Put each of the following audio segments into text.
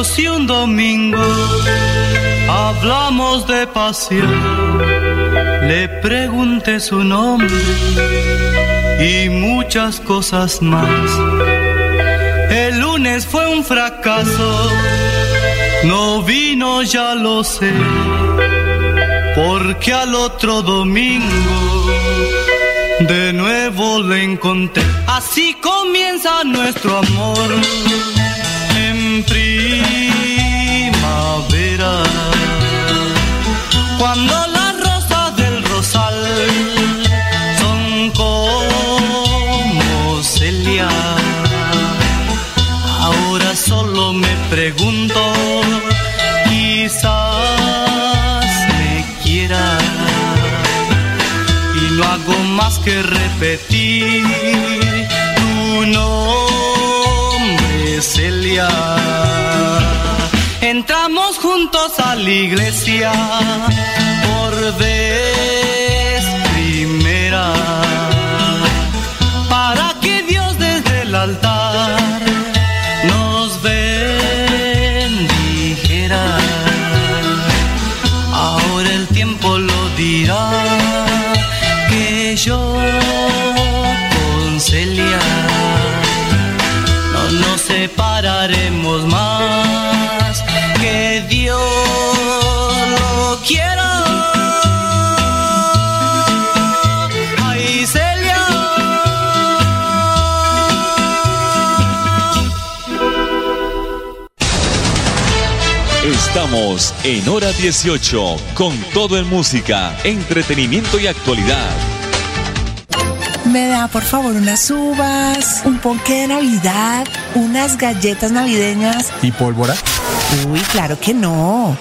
Conocí un domingo, hablamos de pasión, le pregunté su nombre y muchas cosas más. El lunes fue un fracaso, no vino ya lo sé, porque al otro domingo de nuevo le encontré. Así comienza nuestro amor primavera, cuando las rosas del rosal son como celia. Ahora solo me pregunto, quizás me quiera y no hago más que repetir tu nombre, Celia. Entramos juntos a la iglesia por vez primera para que Dios desde el altar nos bendijera. Ahora el tiempo lo dirá en hora 18 con todo en música, entretenimiento y actualidad. Me da por favor unas uvas, un ponque de Navidad, unas galletas navideñas. ¿Y pólvora? Uy, claro que no.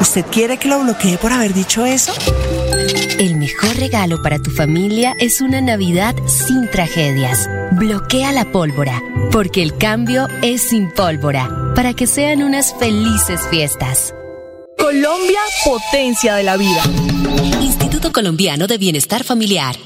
¿Usted quiere que lo bloquee por haber dicho eso? El mejor regalo para tu familia es una Navidad sin tragedias. Bloquea la pólvora, porque el cambio es sin pólvora, para que sean unas felices fiestas. Colombia, potencia de la vida. Instituto Colombiano de Bienestar Familiar.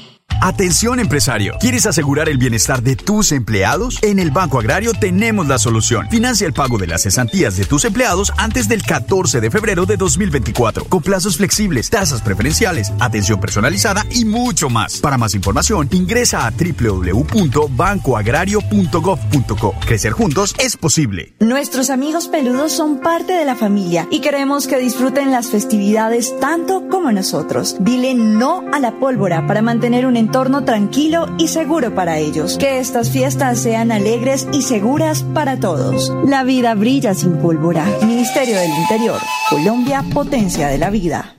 Atención empresario, ¿quieres asegurar el bienestar de tus empleados? En el Banco Agrario tenemos la solución. Financia el pago de las cesantías de tus empleados antes del 14 de febrero de 2024, con plazos flexibles, tasas preferenciales, atención personalizada y mucho más. Para más información, ingresa a www.bancoagrario.gov.co. Crecer juntos es posible. Nuestros amigos peludos son parte de la familia y queremos que disfruten las festividades tanto como nosotros. Dile no a la pólvora para mantener un tranquilo y seguro para ellos. Que estas fiestas sean alegres y seguras para todos. La vida brilla sin pólvora. Ministerio del Interior. Colombia, potencia de la vida.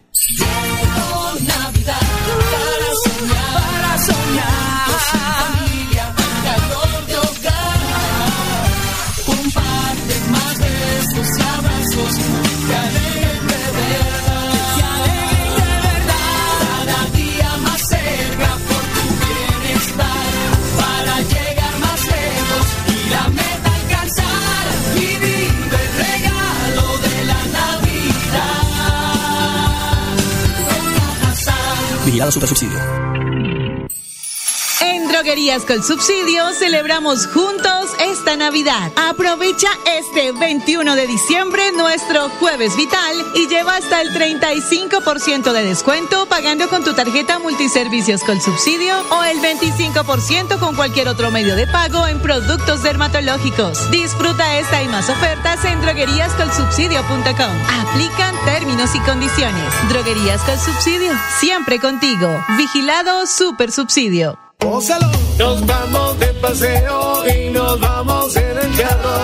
En Droguerías con Subsidio celebramos juntos esta Navidad. Aprovecha este 21 de diciembre nuestro Jueves Vital y lleva hasta el 35% de descuento pagando con tu tarjeta Multiservicios con Subsidio o el 25% con cualquier otro medio de pago en productos dermatológicos. Disfruta esta y más ofertas en drogueríascolsubsidio.com. Aplican términos y condiciones. Droguerías con Subsidio, siempre contigo. Vigilado Super Subsidio. Nos vamos de paseo y nos vamos en el carro.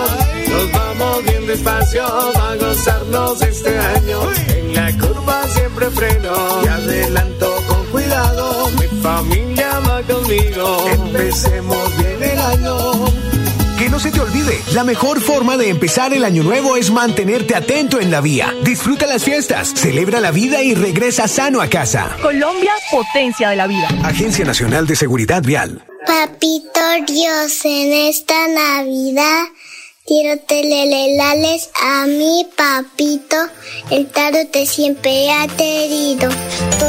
Nos vamos bien despacio a gozarnos este año. En la curva siempre freno y adelanto con cuidado. Mi familia va conmigo. Empecemos bien el año. Que no se te olvide, la mejor forma de empezar el año nuevo es mantenerte atento en la vía. Disfruta las fiestas, celebra la vida y regresa sano a casa. Colombia, potencia de la vida. Agencia Nacional de Seguridad Vial. Papito Dios, en esta Navidad quiero telelelales a mi papito. El tarot te siempre ha querido. Tú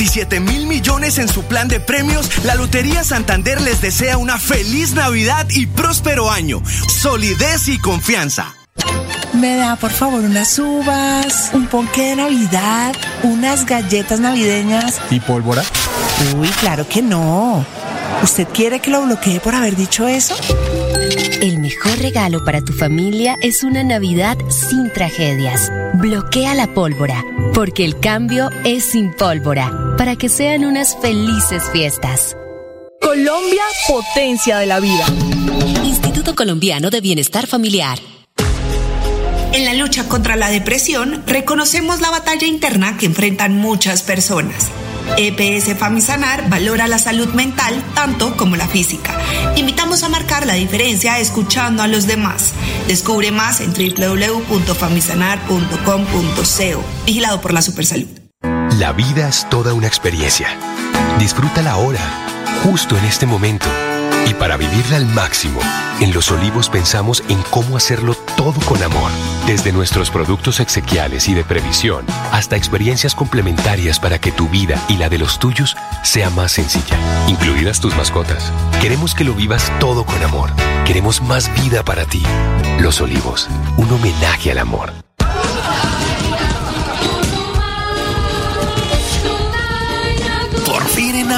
27 mil millones en su plan de premios, la Lotería Santander les desea una feliz Navidad y próspero año. Solidez y confianza. Me da por favor unas uvas, un ponque de Navidad, unas galletas navideñas. ¿Y pólvora? Uy, claro que no. ¿Usted quiere que lo bloquee por haber dicho eso? El mejor regalo para tu familia es una Navidad sin tragedias. Bloquea la pólvora, porque el cambio es sin pólvora, para que sean unas felices fiestas. Colombia, potencia de la vida. Instituto Colombiano de Bienestar Familiar. En la lucha contra la depresión, reconocemos la batalla interna que enfrentan muchas personas. EPS Famisanar valora la salud mental tanto como la física. Invitamos a marcar la diferencia escuchando a los demás. Descubre más en www.famisanar.com.co. Vigilado por la Supersalud. La vida es toda una experiencia. Disfrútala ahora, justo en este momento. Y para vivirla al máximo, en Los Olivos pensamos en cómo hacerlo todo con amor. Desde nuestros productos exequiales y de previsión hasta experiencias complementarias para que tu vida y la de los tuyos sea más sencilla, incluidas tus mascotas. Queremos que lo vivas todo con amor. Queremos más vida para ti. Los Olivos, un homenaje al amor.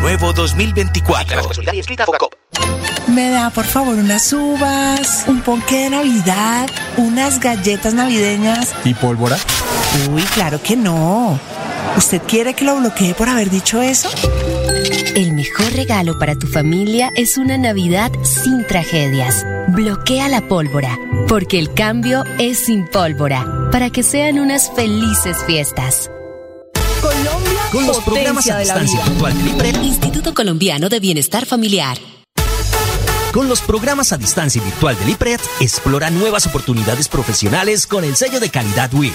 Nuevo 2024. Me da por favor unas uvas, un ponque de Navidad, unas galletas navideñas. ¿Y pólvora? Uy, claro que no. ¿Usted quiere que lo bloquee por haber dicho eso? El mejor regalo para tu familia es una Navidad sin tragedias. Bloquea la pólvora, porque el cambio es sin pólvora, para que sean unas felices fiestas. Con los programas a de distancia virtual del IPRED, Instituto Colombiano de Bienestar Familiar. con los programas a distancia virtual del IPRED, explora nuevas oportunidades profesionales con el sello de calidad WIS.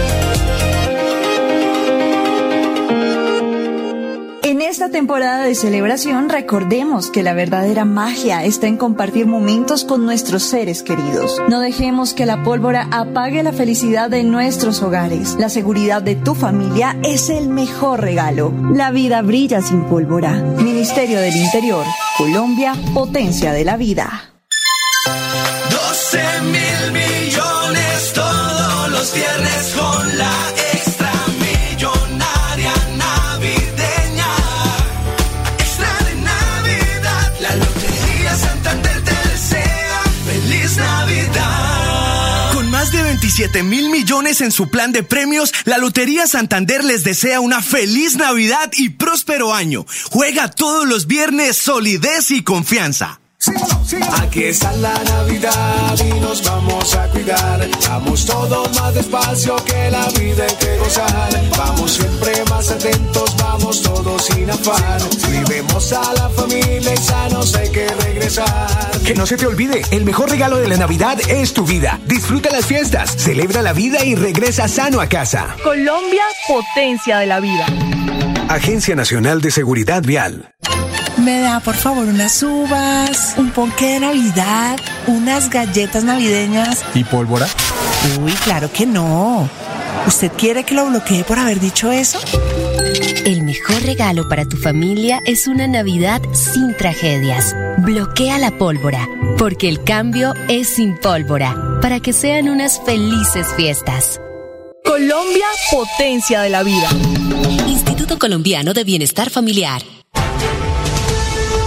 En esta temporada de celebración recordemos que la verdadera magia está en compartir momentos con nuestros seres queridos. No dejemos que la pólvora apague la felicidad de nuestros hogares. La seguridad de tu familia es el mejor regalo. La vida brilla sin pólvora. Ministerio del Interior, Colombia, potencia de la vida. 27 mil millones en su plan de premios, la Lotería Santander les desea una feliz Navidad y próspero año. Juega todos los viernes solidez y confianza. Aquí está la Navidad y nos vamos a cuidar. Vamos todos más despacio que la vida hay que gozar. Vamos siempre más atentos, vamos todos sin afán. Vivemos a la familia y sanos hay que regresar. Que no se te olvide, el mejor regalo de la Navidad es tu vida. Disfruta las fiestas, celebra la vida y regresa sano a casa. Colombia, potencia de la vida. Agencia Nacional de Seguridad Vial. Me da por favor unas uvas, un ponque de Navidad, unas galletas navideñas. ¿Y pólvora? Uy, claro que no. ¿Usted quiere que lo bloquee por haber dicho eso? El mejor regalo para tu familia es una Navidad sin tragedias. Bloquea la pólvora, porque el cambio es sin pólvora, para que sean unas felices fiestas. Colombia, potencia de la vida. Instituto Colombiano de Bienestar Familiar.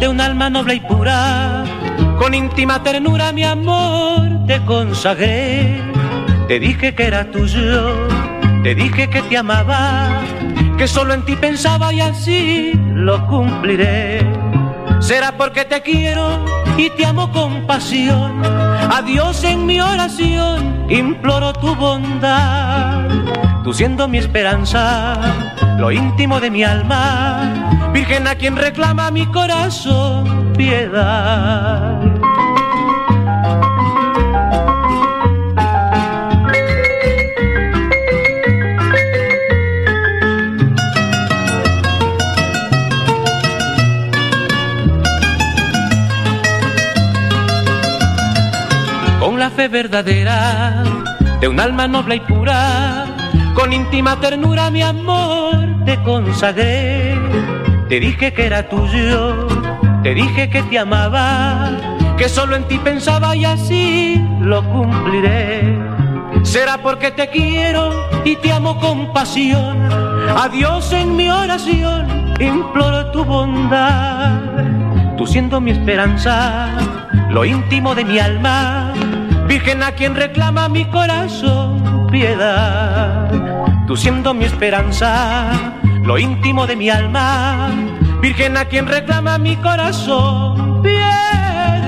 de un alma noble y pura, con íntima ternura mi amor te consagré. Te dije que era tuyo, te dije que te amaba, que solo en ti pensaba y así lo cumpliré. Será porque te quiero y te amo con pasión. A Dios en mi oración imploro tu bondad. Tú siendo mi esperanza, lo íntimo de mi alma, Virgen a quien reclama mi corazón piedad. Con la fe verdadera de un alma noble y pura, con íntima ternura mi amor te consagré. Te dije que era tuyo, te dije que te amaba, que solo en ti pensaba y así lo cumpliré. Será porque te quiero y te amo con pasión. A Dios en mi oración imploro tu bondad. Tú siendo mi esperanza, lo íntimo de mi alma, Virgen a quien reclama mi corazón piedad. Tú siendo mi esperanza, lo íntimo de mi alma, Virgen a quien reclama mi corazón piedad.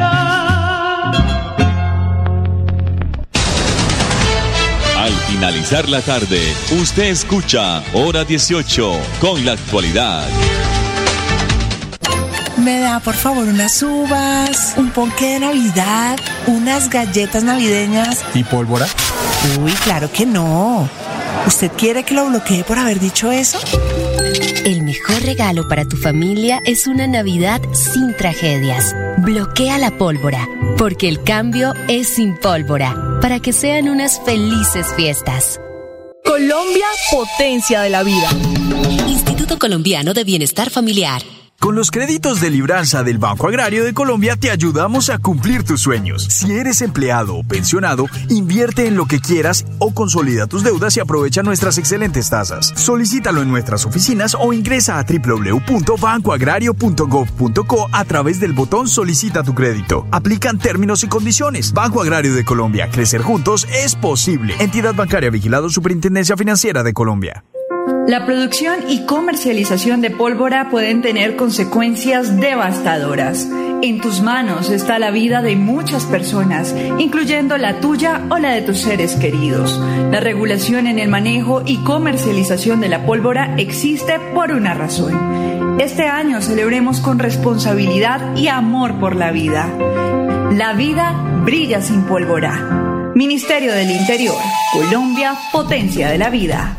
Al finalizar la tarde, usted escucha Hora 18 con la actualidad. Me da por favor unas uvas, un ponque de Navidad, unas galletas navideñas. ¿Y pólvora? Uy, claro que no. ¿Usted quiere que lo bloquee por haber dicho eso? El mejor regalo para tu familia es una Navidad sin tragedias. Bloquea la pólvora, porque el cambio es sin pólvora, para que sean unas felices fiestas. Colombia, potencia de la vida. Instituto Colombiano de Bienestar Familiar. Con los créditos de libranza del Banco Agrario de Colombia te ayudamos a cumplir tus sueños. Si eres empleado o pensionado, invierte en lo que quieras o consolida tus deudas y aprovecha nuestras excelentes tasas. Solicítalo en nuestras oficinas o ingresa a www.bancoagrario.gov.co a través del botón Solicita tu crédito. Aplican términos y condiciones. Banco Agrario de Colombia. Crecer juntos es posible. Entidad bancaria vigilado Superintendencia Financiera de Colombia. La producción y comercialización de pólvora pueden tener consecuencias devastadoras. En tus manos está la vida de muchas personas, incluyendo la tuya o la de tus seres queridos. La regulación en el manejo y comercialización de la pólvora existe por una razón. Este año celebremos con responsabilidad y amor por la vida. La vida brilla sin pólvora. Ministerio del Interior, Colombia, potencia de la vida.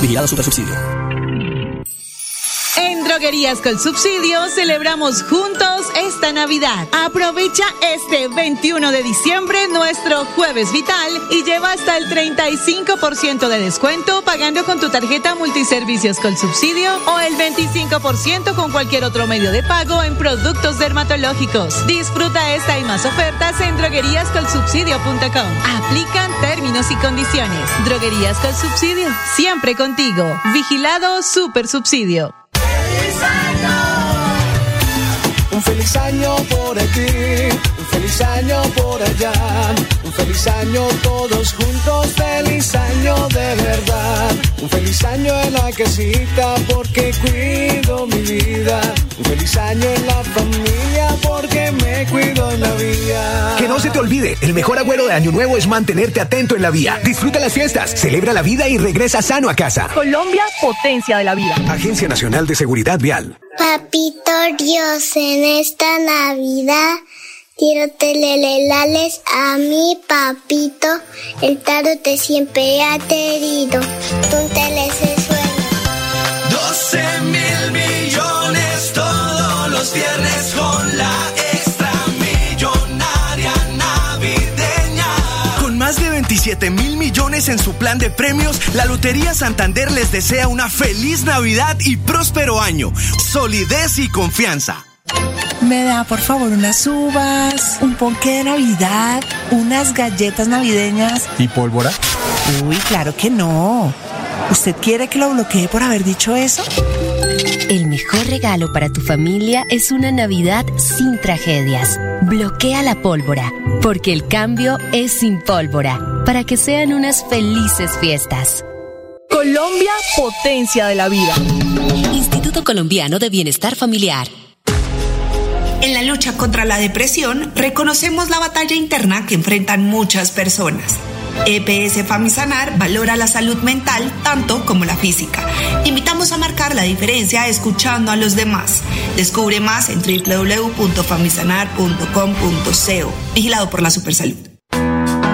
Vigilado Super Subsidio. En Droguerías con Subsidio celebramos juntos esta Navidad. Aprovecha este 21 de diciembre nuestro jueves vital y lleva hasta el 35% de descuento pagando con tu tarjeta multiservicios con subsidio o el 25% con cualquier otro medio de pago en productos dermatológicos. Disfruta esta y más ofertas en drogueríascolsubsidio.com. Aplican términos y condiciones. Droguerías con Subsidio, siempre contigo. Vigilado Super Subsidio. Un feliz año por aquí, un feliz año por allá, un feliz año todos juntos, feliz año de verdad. Un feliz año en la casita porque cuido mi vida. Un feliz año en la familia porque me cuido en la vida. No se te olvide, el mejor agüero de Año Nuevo es mantenerte atento en la vía. Disfruta las fiestas, celebra la vida y regresa sano a casa. Colombia, potencia de la vida. Agencia Nacional de Seguridad Vial. Papito Dios, en esta Navidad quiero telelelales a mi papito. El tarot siempre ha querido. Tú te 27 mil millones en su plan de premios, la Lotería Santander les desea una feliz Navidad y próspero año. Solidez y confianza. Me da por favor unas uvas, un ponque de Navidad, unas galletas navideñas. ¿Y pólvora? Uy, claro que no. ¿Usted quiere que lo bloquee por haber dicho eso? El mejor regalo para tu familia es una Navidad sin tragedias. Bloquea la pólvora, porque el cambio es sin pólvora, para que sean unas felices fiestas. Colombia, potencia de la vida. Instituto Colombiano de Bienestar Familiar. En la lucha contra la depresión, reconocemos la batalla interna que enfrentan muchas personas. EPS Famisanar valora la salud mental tanto como la física. Invitamos a marcar la diferencia escuchando a los demás. Descubre más en www.famisanar.com.co. Vigilado por la Supersalud.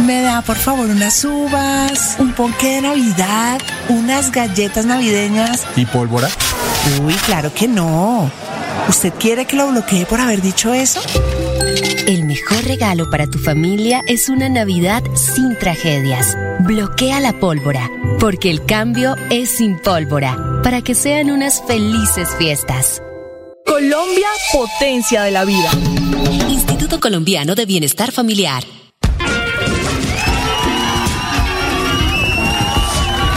Me da por favor unas uvas, un ponque de Navidad, unas galletas navideñas. ¿Y pólvora? Uy, claro que no. ¿Usted quiere que lo bloquee por haber dicho eso? El mejor regalo para tu familia es una Navidad sin tragedias. Bloquea la pólvora, porque el cambio es sin pólvora, para que sean unas felices fiestas. Colombia, potencia de la vida. Instituto Colombiano de Bienestar Familiar.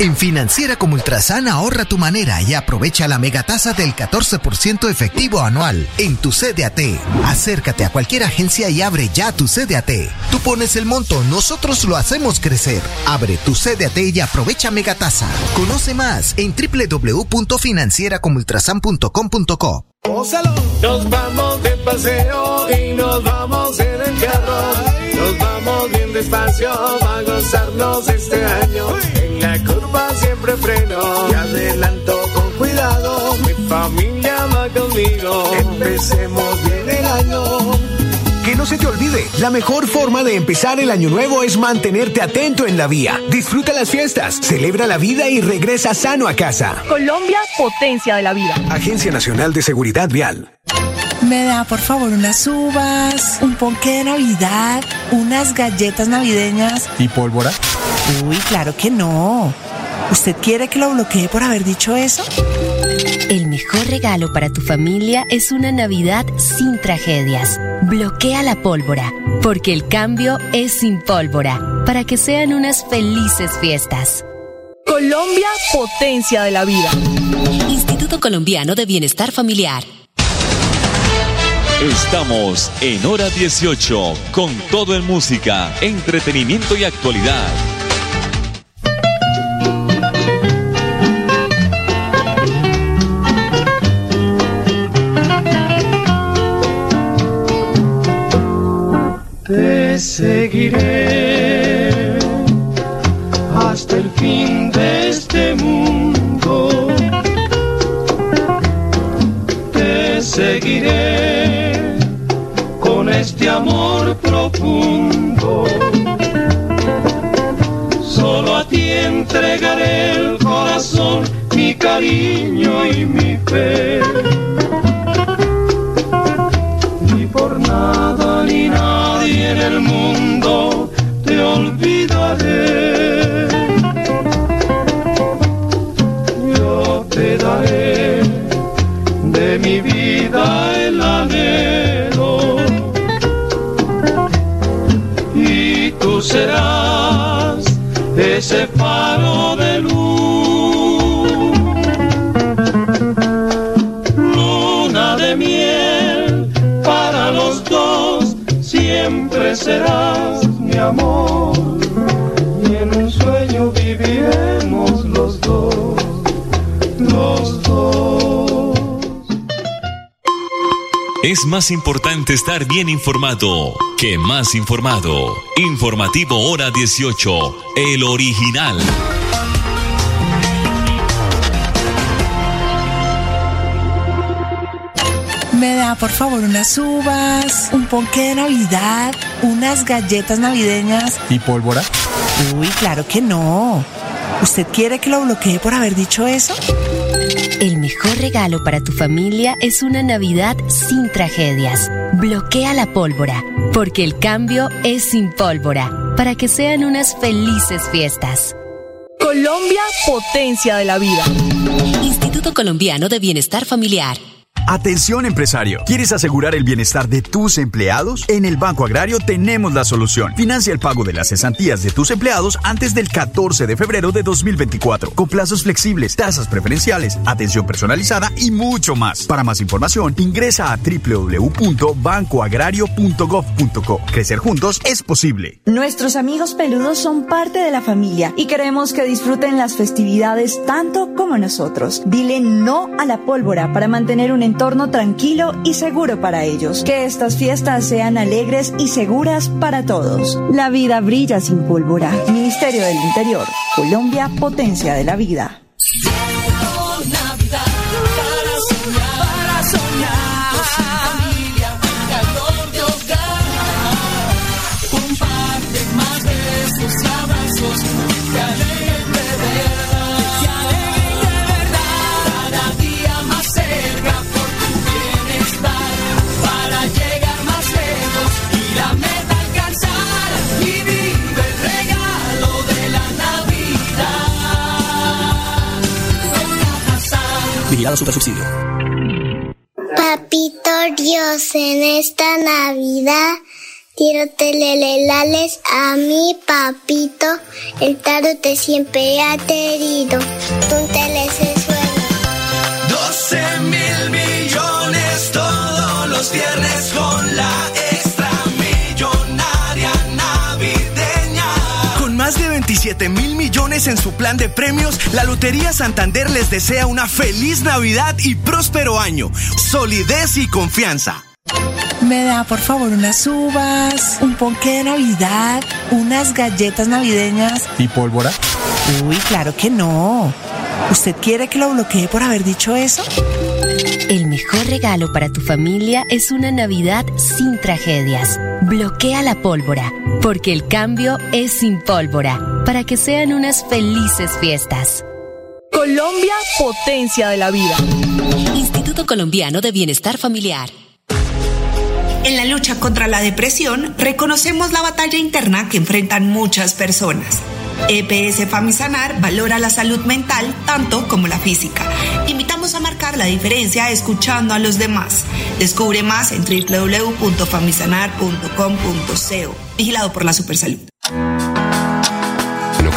En Financiera como Ultrasan ahorra tu manera y aprovecha la megatasa del 14% efectivo anual en tu CDAT. Acércate a cualquier agencia y abre ya tu CDAT. Tú pones el monto, nosotros lo hacemos crecer. Abre tu CDAT y aprovecha megatasa. Conoce más en www.financieracomultrasan.com.co. Nos vamos de paseo y nos vamos en el carro. Nos vamos despacio a gozarnos este año. En la curva siempre freno y adelanto con cuidado. Mi familia va conmigo. Empecemos bien el año. Que no se te olvide, la mejor forma de empezar el año nuevo es mantenerte atento en la vía. Disfruta las fiestas, celebra la vida y regresa sano a casa. Colombia, potencia de la vida. Agencia Nacional de Seguridad Vial. Me da por favor unas uvas, un ponque de Navidad, unas galletas navideñas. ¿Y pólvora? Uy, claro que no. ¿Usted quiere que lo bloquee por haber dicho eso? El mejor regalo para tu familia es una Navidad sin tragedias. Bloquea la pólvora, porque el cambio es sin pólvora, para que sean unas felices fiestas. Colombia, potencia de la vida. Instituto Colombiano de Bienestar Familiar. Estamos en hora 18 con todo en música, entretenimiento y actualidad. Te seguiré hasta el fin de Solo a ti entregaré el corazón, mi cariño y mi fe. Siempre serás mi amor y en un sueño viviremos los dos, los dos. Es más importante estar bien informado que más informado. Informativo Hora 18, el original. Por favor unas uvas, un ponqué de Navidad, unas galletas navideñas. ¿Y pólvora? Uy, claro que no. ¿Usted quiere que lo bloquee por haber dicho eso? El mejor regalo para tu familia es una Navidad sin tragedias. Bloquea la pólvora, porque el cambio es sin pólvora, para que sean unas felices fiestas. Colombia, potencia de la vida. Instituto Colombiano de Bienestar Familiar. Atención empresario, ¿quieres asegurar el bienestar de tus empleados? En el Banco Agrario tenemos la solución. Financia el pago de las cesantías de tus empleados antes del 14 de febrero de 2024, con plazos flexibles, tasas preferenciales, atención personalizada y mucho más. Para más información, ingresa a www.bancoagrario.gov.co. Crecer juntos es posible. Nuestros amigos peludos son parte de la familia y queremos que disfruten las festividades tanto como nosotros. Dile no a la pólvora para mantener un entorno tranquilo y seguro para ellos. Que estas fiestas sean alegres y seguras para todos. La vida brilla sin pólvora. Ministerio del Interior. Colombia, potencia de la vida. Vigilado Super Subsidio. Papito Dios, en esta Navidad quiero telelelales a mi papito. El tarot te siempre ha querido. Un telesesuelo. 12 mil millones todos los viernes con la más de 27 mil millones en su plan de premios, la Lotería Santander les desea una feliz Navidad y próspero año. Solidez y confianza. Me da por favor unas uvas, un ponqué de Navidad, unas galletas navideñas. ¿Y pólvora? Uy, claro que no. ¿Usted quiere que lo bloquee por haber dicho eso? Regalo para tu familia es una Navidad sin tragedias. Bloquea la pólvora, porque el cambio es sin pólvora, para que sean unas felices fiestas. Colombia, potencia de la vida. Instituto Colombiano de Bienestar Familiar. En la lucha contra la depresión, reconocemos la batalla interna que enfrentan muchas personas. EPS Famisanar valora la salud mental tanto como la física. Invitamos a marcar la diferencia escuchando a los demás. Descubre más en www.famisanar.com.co. Vigilado por la Supersalud.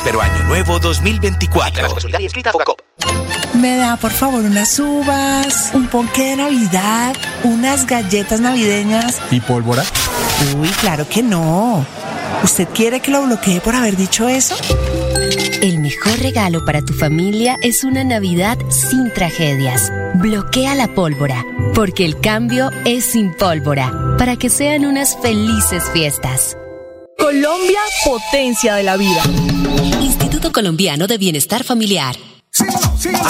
Próspero año nuevo 2024. Me da por favor unas uvas, un ponqué de Navidad, unas galletas navideñas. ¿Y pólvora? Uy, claro que no. ¿Usted quiere que lo bloquee por haber dicho eso? El mejor regalo para tu familia es una Navidad sin tragedias. Bloquea la pólvora, porque el cambio es sin pólvora, para que sean unas felices fiestas. Colombia, potencia de la vida. Instituto Colombiano de Bienestar Familiar.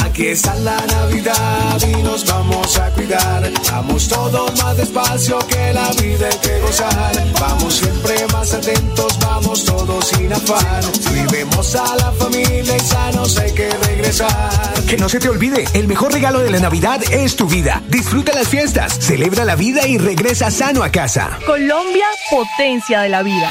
Aquí está la Navidad y nos vamos a cuidar. Vamos todos más despacio que la vida hay que gozar. Vamos siempre más atentos, vamos todos sin afán. Vivemos a la familia y sanos hay que regresar. Que no se te olvide, el mejor regalo de la Navidad es tu vida. Disfruta las fiestas, celebra la vida y regresa sano a casa. Colombia, potencia de la vida.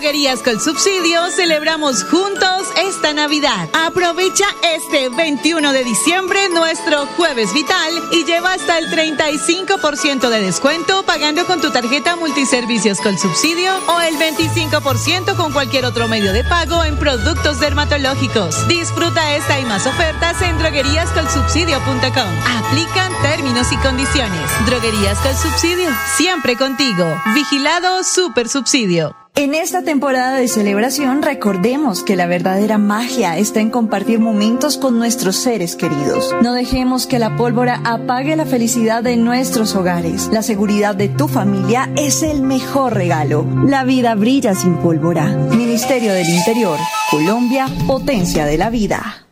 Droguerías con Subsidio celebramos juntos esta Navidad. Aprovecha este 21 de diciembre nuestro Jueves Vital y lleva hasta el 35% de descuento pagando con tu tarjeta multiservicios con subsidio o el 25% con cualquier otro medio de pago en productos dermatológicos. Disfruta esta y más ofertas en drogueríascolsubsidio.com. Aplican términos y condiciones. Droguerías con Subsidio, siempre contigo. Vigilado Super Subsidio. En esta temporada de celebración recordemos que la verdadera magia está en compartir momentos con nuestros seres queridos. No dejemos que la pólvora apague la felicidad de nuestros hogares. La seguridad de tu familia es el mejor regalo. La vida brilla sin pólvora. Ministerio del Interior, Colombia, potencia de la vida.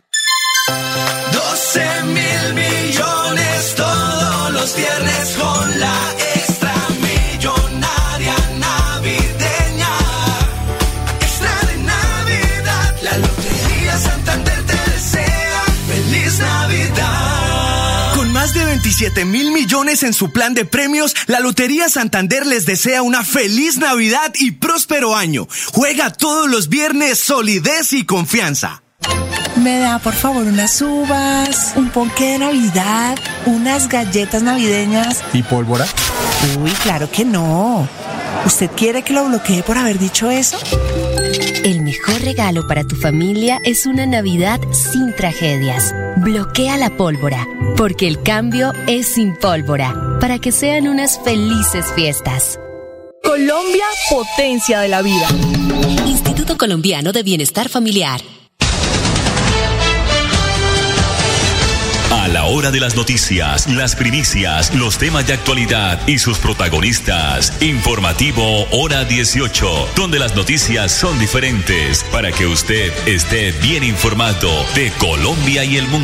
12 mil millones todos los viernes con la 27 mil millones en su plan de premios, la Lotería Santander les desea una feliz Navidad y próspero año. Juega todos los viernes solidez y confianza. Me da por favor unas uvas, un ponqué de Navidad, unas galletas navideñas. ¿Y pólvora? Uy, claro que no. ¿Usted quiere que lo bloquee por haber dicho eso? El mejor regalo para tu familia es una Navidad sin tragedias. Bloquea la pólvora, porque el cambio es sin pólvora, para que sean unas felices fiestas. Colombia, potencia de la vida. Instituto Colombiano de Bienestar Familiar. La hora de las noticias, las primicias, los temas de actualidad y sus protagonistas. Informativo Hora 18, donde las noticias son diferentes para que usted esté bien informado de Colombia y el mundo.